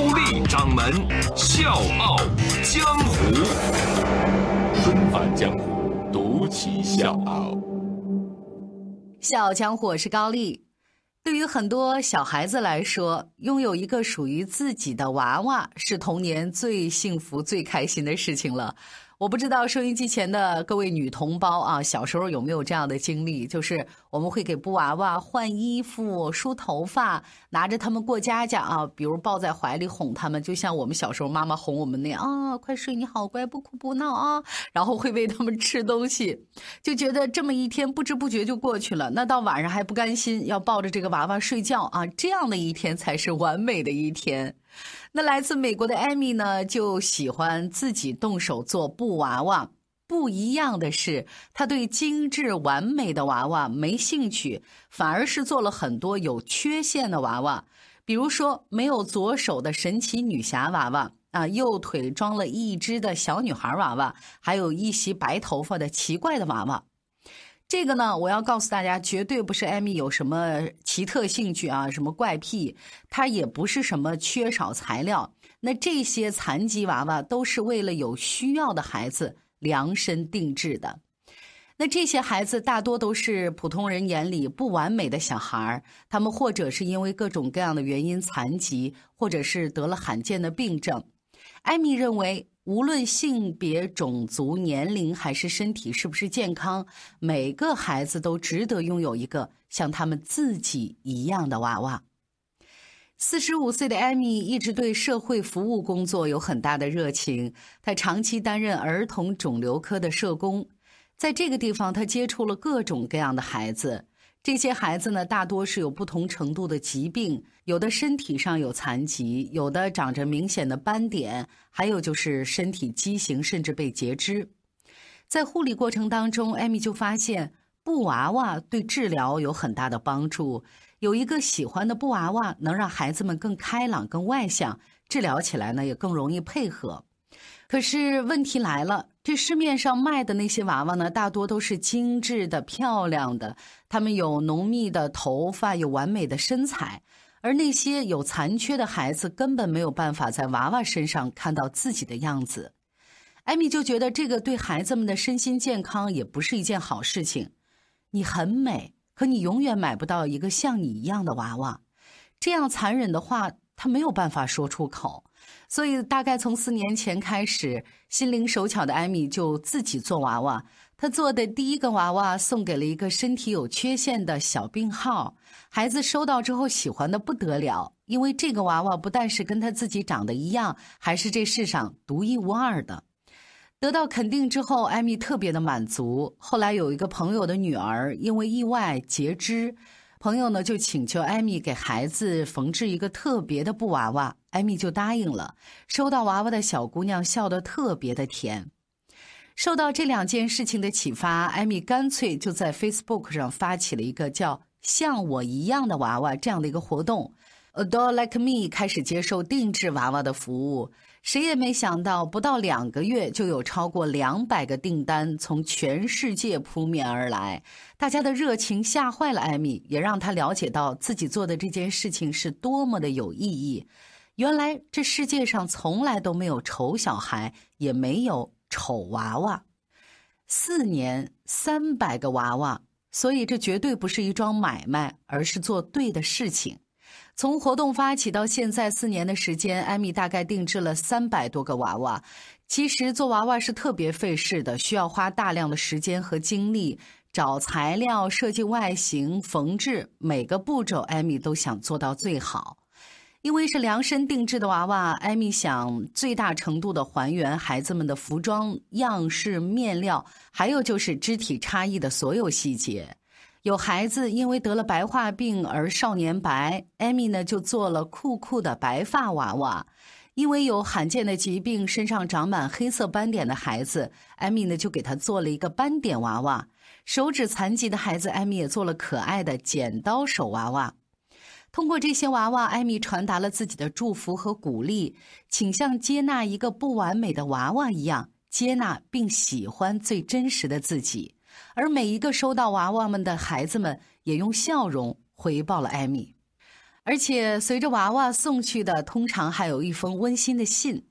高丽掌门笑傲江湖，重返江湖，独骑笑傲。笑傲江湖，我是高丽。对于很多小孩子来说，拥有一个属于自己的娃娃是童年最幸福、最开心的事情了。我不知道收音机前的各位女同胞啊，小时候有没有这样的经历？就是我们会给布娃娃换衣服、梳头发，拿着他们过家家啊，比如抱在怀里哄他们，就像我们小时候妈妈哄我们那样啊，快睡，你好乖，不哭不闹啊。然后会喂他们吃东西，就觉得这么一天不知不觉就过去了。那到晚上还不甘心，要抱着这个娃娃睡觉啊，这样的一天才是完美的一天。那来自美国的艾米呢，就喜欢自己动手做布娃娃。不一样的是，她对精致完美的娃娃没兴趣，反而是做了很多有缺陷的娃娃，比如说没有左手的神奇女侠娃娃啊，右腿装了一只的小女孩娃娃，还有一袭白头发的奇怪的娃娃。这个呢，我要告诉大家，绝对不是艾米有什么奇特兴趣啊，什么怪癖，她也不是什么缺少材料。那这些残疾娃娃都是为了有需要的孩子量身定制的。那这些孩子大多都是普通人眼里不完美的小孩儿，他们或者是因为各种各样的原因残疾，或者是得了罕见的病症。艾米认为。无论性别、种族、年龄还是身体是不是健康，每个孩子都值得拥有一个像他们自己一样的娃娃。四十五岁的艾米一直对社会服务工作有很大的热情，她长期担任儿童肿瘤科的社工，在这个地方，她接触了各种各样的孩子。这些孩子呢，大多是有不同程度的疾病，有的身体上有残疾，有的长着明显的斑点，还有就是身体畸形，甚至被截肢。在护理过程当中，艾米就发现布娃娃对治疗有很大的帮助。有一个喜欢的布娃娃，能让孩子们更开朗、更外向，治疗起来呢也更容易配合。可是问题来了，这市面上卖的那些娃娃呢，大多都是精致的、漂亮的，他们有浓密的头发，有完美的身材，而那些有残缺的孩子根本没有办法在娃娃身上看到自己的样子。艾米就觉得这个对孩子们的身心健康也不是一件好事情。你很美，可你永远买不到一个像你一样的娃娃。这样残忍的话，他没有办法说出口。所以，大概从四年前开始，心灵手巧的艾米就自己做娃娃。她做的第一个娃娃送给了一个身体有缺陷的小病号，孩子收到之后喜欢的不得了，因为这个娃娃不但是跟他自己长得一样，还是这世上独一无二的。得到肯定之后，艾米特别的满足。后来有一个朋友的女儿因为意外截肢。朋友呢就请求艾米给孩子缝制一个特别的布娃娃，艾米就答应了。收到娃娃的小姑娘笑得特别的甜。受到这两件事情的启发，艾米干脆就在 Facebook 上发起了一个叫“像我一样的娃娃”这样的一个活动。A doll like me 开始接受定制娃娃的服务。谁也没想到，不到两个月就有超过两百个订单从全世界扑面而来。大家的热情吓坏了艾米，也让她了解到自己做的这件事情是多么的有意义。原来这世界上从来都没有丑小孩，也没有丑娃娃。四年三百个娃娃，所以这绝对不是一桩买卖，而是做对的事情。从活动发起到现在四年的时间，艾米大概定制了三百多个娃娃。其实做娃娃是特别费事的，需要花大量的时间和精力，找材料、设计外形、缝制，每个步骤艾米都想做到最好。因为是量身定制的娃娃，艾米想最大程度的还原孩子们的服装样式、面料，还有就是肢体差异的所有细节。有孩子因为得了白化病而少年白，艾米呢就做了酷酷的白发娃娃；因为有罕见的疾病，身上长满黑色斑点的孩子，艾米呢就给他做了一个斑点娃娃；手指残疾的孩子，艾米也做了可爱的剪刀手娃娃。通过这些娃娃，艾米传达了自己的祝福和鼓励，请像接纳一个不完美的娃娃一样，接纳并喜欢最真实的自己。而每一个收到娃娃们的孩子们，也用笑容回报了艾米。而且，随着娃娃送去的，通常还有一封温馨的信。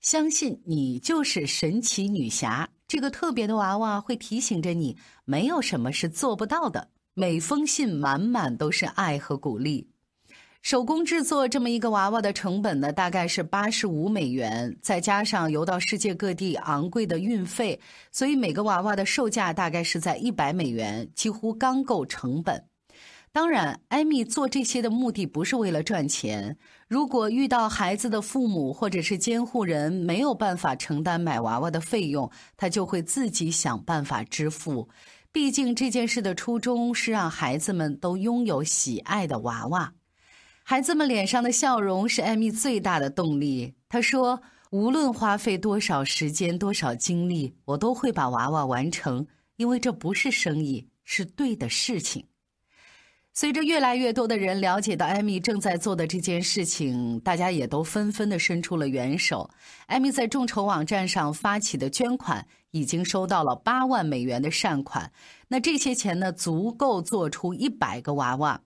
相信你就是神奇女侠，这个特别的娃娃会提醒着你，没有什么是做不到的。每封信满满都是爱和鼓励。手工制作这么一个娃娃的成本呢，大概是八十五美元，再加上邮到世界各地昂贵的运费，所以每个娃娃的售价大概是在一百美元，几乎刚够成本。当然，艾米做这些的目的不是为了赚钱。如果遇到孩子的父母或者是监护人没有办法承担买娃娃的费用，他就会自己想办法支付。毕竟这件事的初衷是让孩子们都拥有喜爱的娃娃。孩子们脸上的笑容是艾米最大的动力。他说：“无论花费多少时间、多少精力，我都会把娃娃完成，因为这不是生意，是对的事情。”随着越来越多的人了解到艾米正在做的这件事情，大家也都纷纷的伸出了援手。艾米在众筹网站上发起的捐款已经收到了八万美元的善款。那这些钱呢，足够做出一百个娃娃。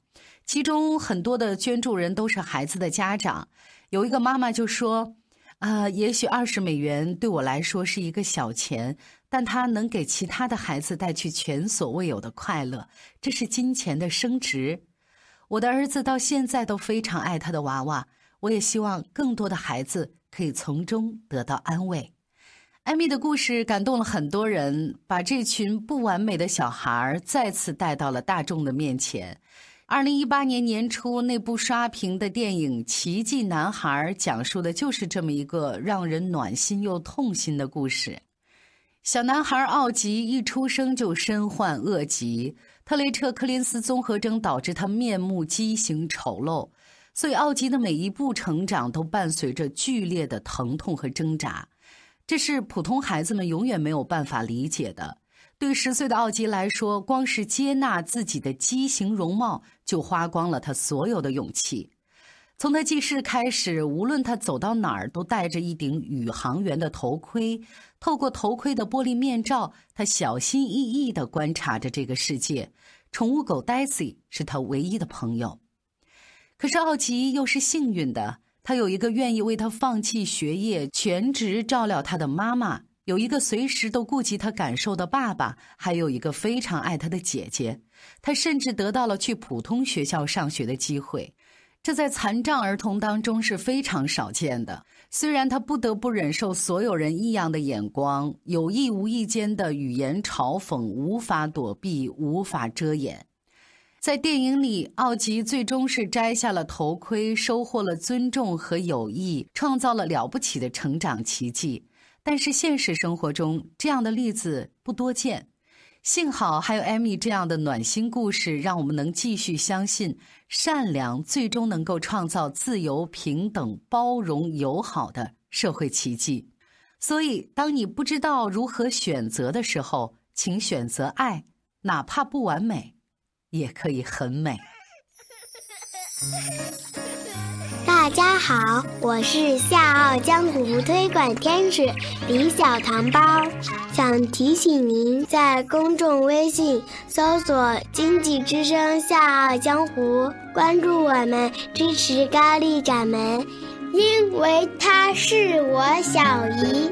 其中很多的捐助人都是孩子的家长，有一个妈妈就说：“啊，也许二十美元对我来说是一个小钱，但它能给其他的孩子带去前所未有的快乐，这是金钱的升值。我的儿子到现在都非常爱他的娃娃，我也希望更多的孩子可以从中得到安慰。”艾米的故事感动了很多人，把这群不完美的小孩再次带到了大众的面前。二零一八年年初，那部刷屏的电影《奇迹男孩》讲述的就是这么一个让人暖心又痛心的故事。小男孩奥吉一出生就身患恶疾，特雷彻克林斯综合征导致他面目畸形丑陋，所以奥吉的每一步成长都伴随着剧烈的疼痛和挣扎，这是普通孩子们永远没有办法理解的。对十岁的奥吉来说，光是接纳自己的畸形容貌，就花光了他所有的勇气。从他记事开始，无论他走到哪儿，都戴着一顶宇航员的头盔。透过头盔的玻璃面罩，他小心翼翼地观察着这个世界。宠物狗 Daisy 是他唯一的朋友。可是奥吉又是幸运的，他有一个愿意为他放弃学业、全职照料他的妈妈。有一个随时都顾及他感受的爸爸，还有一个非常爱他的姐姐。他甚至得到了去普通学校上学的机会，这在残障儿童当中是非常少见的。虽然他不得不忍受所有人异样的眼光，有意无意间的语言嘲讽，无法躲避，无法遮掩。在电影里，奥吉最终是摘下了头盔，收获了尊重和友谊，创造了了不起的成长奇迹。但是现实生活中，这样的例子不多见。幸好还有艾米这样的暖心故事，让我们能继续相信善良最终能够创造自由、平等、包容、友好的社会奇迹。所以，当你不知道如何选择的时候，请选择爱，哪怕不完美，也可以很美。大家好，我是笑傲江湖推广天使李小糖包，想提醒您在公众微信搜索“经济之声笑傲江湖”，关注我们，支持高丽掌门，因为她是我小姨。